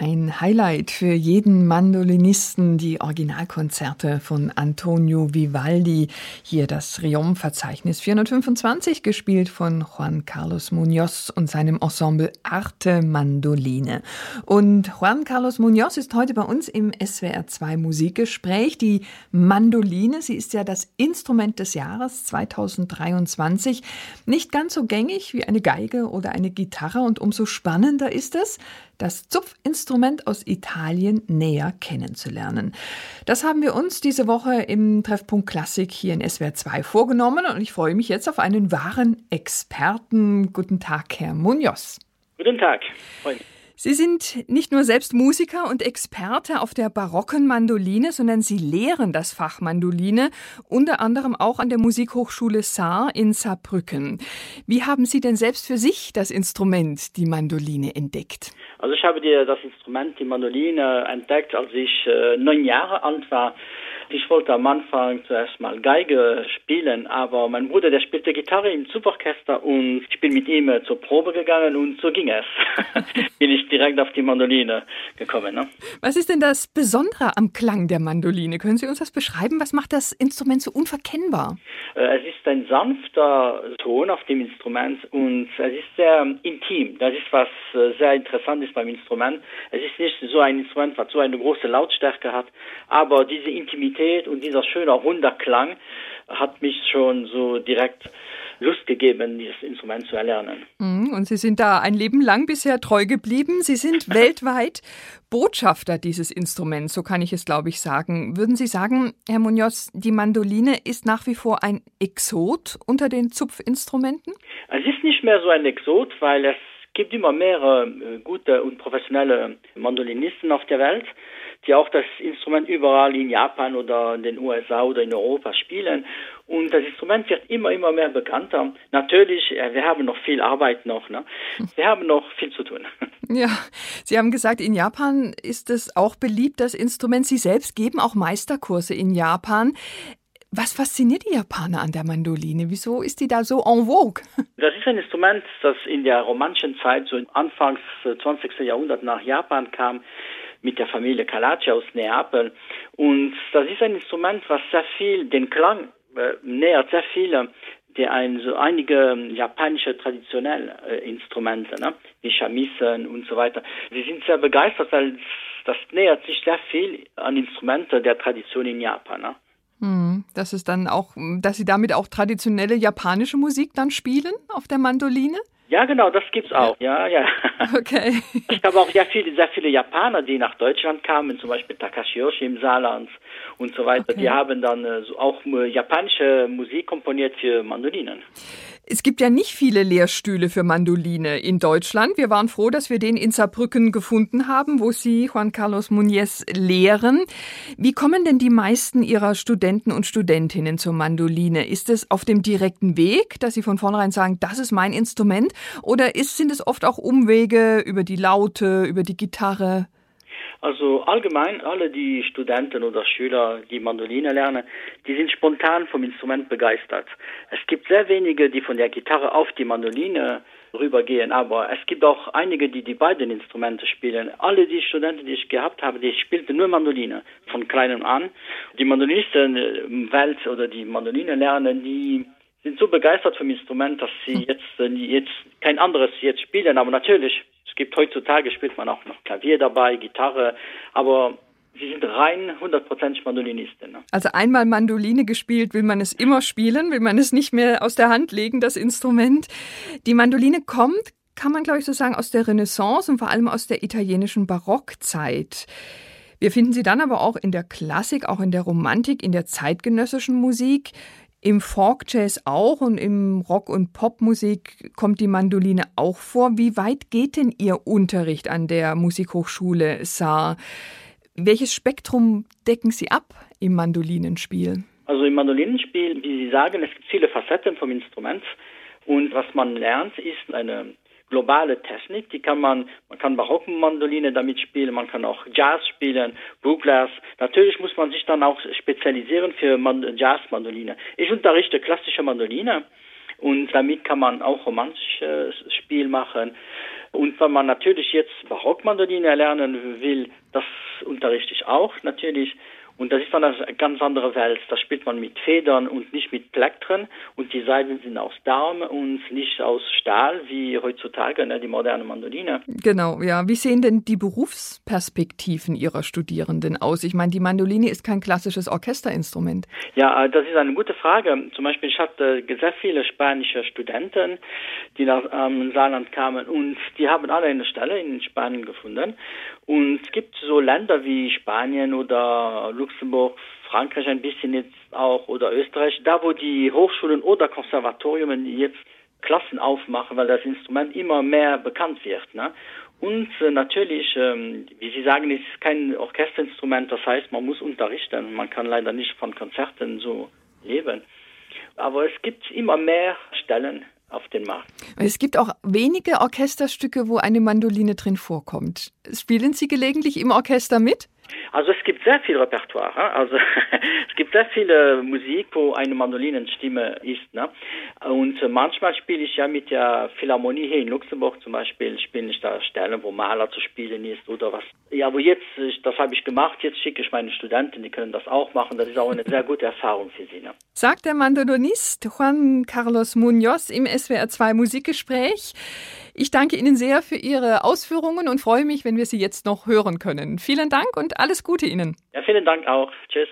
Ein Highlight für jeden Mandolinisten, die Originalkonzerte von Antonio Vivaldi. Hier das Riom-Verzeichnis 425, gespielt von Juan Carlos Munoz und seinem Ensemble Arte Mandoline. Und Juan Carlos Munoz ist heute bei uns im SWR 2 Musikgespräch. Die Mandoline, sie ist ja das Instrument des Jahres 2023. Nicht ganz so gängig wie eine Geige oder eine Gitarre und umso spannender ist es, das Zupfinstrument aus Italien näher kennenzulernen. Das haben wir uns diese Woche im Treffpunkt Klassik hier in SWR 2 vorgenommen und ich freue mich jetzt auf einen wahren Experten. Guten Tag, Herr Munoz. Guten Tag. Mich. Sie sind nicht nur selbst Musiker und Experte auf der barocken Mandoline, sondern Sie lehren das Fach Mandoline, unter anderem auch an der Musikhochschule Saar in Saarbrücken. Wie haben Sie denn selbst für sich das Instrument, die Mandoline, entdeckt? Also ich habe dir das Instrument, die Mandoline, entdeckt, als ich äh, neun Jahre alt war. Ich wollte am Anfang zuerst mal Geige spielen, aber mein Bruder, der spielte Gitarre im Zuborchester und ich bin mit ihm zur Probe gegangen und so ging es. bin ich direkt auf die Mandoline gekommen. Ne? Was ist denn das Besondere am Klang der Mandoline? Können Sie uns das beschreiben? Was macht das Instrument so unverkennbar? Äh, es ist ein sanfter Ton auf dem Instrument und es ist sehr intim. Das ist was äh, sehr interessant ist beim Instrument. Es ist nicht so ein Instrument, was so eine große Lautstärke hat, aber diese Intimität und dieser schöne runder Klang hat mich schon so direkt Lust gegeben, dieses Instrument zu erlernen. Mhm, und Sie sind da ein Leben lang bisher treu geblieben. Sie sind weltweit Botschafter dieses Instruments, so kann ich es, glaube ich, sagen. Würden Sie sagen, Herr Munoz, die Mandoline ist nach wie vor ein Exot unter den Zupfinstrumenten? Es ist nicht mehr so ein Exot, weil es gibt immer mehr äh, gute und professionelle Mandolinisten auf der Welt die auch das Instrument überall in Japan oder in den USA oder in Europa spielen. Und das Instrument wird immer, immer mehr bekannter. Natürlich, wir haben noch viel Arbeit noch. Ne? Wir haben noch viel zu tun. Ja, Sie haben gesagt, in Japan ist es auch beliebt, das Instrument. Sie selbst geben auch Meisterkurse in Japan. Was fasziniert die Japaner an der Mandoline? Wieso ist die da so en vogue? Das ist ein Instrument, das in der romantischen Zeit, so Anfangs 20. Jahrhundert nach Japan kam mit der Familie Calaccia aus Neapel. Und das ist ein Instrument, was sehr viel den Klang äh, nähert, sehr viele der ein, so einige japanische traditionelle äh, Instrumente, ne, wie Shamisen und so weiter. Sie sind sehr begeistert, weil das nähert sich sehr viel an Instrumente der Tradition in Japan. Ne? Hm, das ist dann auch, dass Sie damit auch traditionelle japanische Musik dann spielen auf der Mandoline? Ja, genau, das gibt's auch. Ja, ja. Okay. Es gab auch sehr viele, sehr viele Japaner, die nach Deutschland kamen, zum Beispiel Takashi Yoshi im Saarland und so weiter. Okay. Die haben dann äh, auch äh, japanische Musik komponiert für Mandolinen. Es gibt ja nicht viele Lehrstühle für Mandoline in Deutschland. Wir waren froh, dass wir den in Saarbrücken gefunden haben, wo Sie Juan Carlos Muñez lehren. Wie kommen denn die meisten Ihrer Studenten und Studentinnen zur Mandoline? Ist es auf dem direkten Weg, dass Sie von vornherein sagen, das ist mein Instrument? Oder ist, sind es oft auch Umwege über die Laute, über die Gitarre? Also allgemein alle die Studenten oder Schüler, die Mandoline lernen, die sind spontan vom Instrument begeistert. Es gibt sehr wenige, die von der Gitarre auf die Mandoline rübergehen, aber es gibt auch einige, die die beiden Instrumente spielen. Alle die Studenten, die ich gehabt habe, die spielten nur Mandoline von kleinem an. Die Mandolinisten im Welt oder die Mandoline lernen, die sind so begeistert vom Instrument, dass sie jetzt, jetzt kein anderes jetzt spielen, aber natürlich gibt heutzutage spielt man auch noch Klavier dabei, Gitarre, aber Sie sind rein 100% Mandolinisten. Ne? Also einmal Mandoline gespielt, will man es immer spielen, will man es nicht mehr aus der Hand legen, das Instrument. Die Mandoline kommt, kann man glaube ich so sagen, aus der Renaissance und vor allem aus der italienischen Barockzeit. Wir finden sie dann aber auch in der Klassik, auch in der Romantik, in der zeitgenössischen Musik. Im Folk-Jazz auch und im Rock- und Popmusik kommt die Mandoline auch vor. Wie weit geht denn Ihr Unterricht an der Musikhochschule Saar? Welches Spektrum decken Sie ab im Mandolinenspiel? Also im Mandolinenspiel, wie Sie sagen, es gibt viele Facetten vom Instrument. Und was man lernt, ist eine globale Technik, die kann man, man kann Barockmandoline damit spielen, man kann auch Jazz spielen, Bluegrass. Natürlich muss man sich dann auch spezialisieren für Jazzmandoline. Ich unterrichte klassische Mandoline und damit kann man auch romantisches Spiel machen. Und wenn man natürlich jetzt Barockmandoline erlernen will, das unterrichte ich auch natürlich. Und das ist dann eine ganz andere Welt. Da spielt man mit Federn und nicht mit Plektren. Und die Seiten sind aus Darm und nicht aus Stahl, wie heutzutage ne, die moderne Mandoline. Genau, ja. Wie sehen denn die Berufsperspektiven Ihrer Studierenden aus? Ich meine, die Mandoline ist kein klassisches Orchesterinstrument. Ja, äh, das ist eine gute Frage. Zum Beispiel, ich hatte sehr viele spanische Studenten, die nach ähm, Saarland kamen und die haben alle eine Stelle in Spanien gefunden. Und es gibt so Länder wie Spanien oder Luxemburg, Frankreich ein bisschen jetzt auch oder Österreich, da wo die Hochschulen oder Konservatorien jetzt Klassen aufmachen, weil das Instrument immer mehr bekannt wird. Ne? Und äh, natürlich, ähm, wie Sie sagen, ist es kein Orchesterinstrument, das heißt, man muss unterrichten. Man kann leider nicht von Konzerten so leben. Aber es gibt immer mehr Stellen auf den Markt. Es gibt auch wenige Orchesterstücke, wo eine Mandoline drin vorkommt. Spielen Sie gelegentlich im Orchester mit? Also es gibt sehr viel Repertoire. Also es gibt sehr viele Musik, wo eine Mandolinenstimme ist. Ne? Und manchmal spiele ich ja mit der Philharmonie hier in Luxemburg zum Beispiel, spiele ich da Stellen, wo Maler zu spielen ist oder was. Ja, wo jetzt, das habe ich gemacht, jetzt schicke ich meine Studenten, die können das auch machen. Das ist auch eine sehr gute Erfahrung für sie. Ne? Sagt der Mandolonist Juan Carlos Munoz im SWR 2 Musikgespräch. Ich danke Ihnen sehr für Ihre Ausführungen und freue mich, wenn wir Sie jetzt noch hören können. Vielen Dank und alles Gute Ihnen. Ja, vielen Dank auch. Tschüss.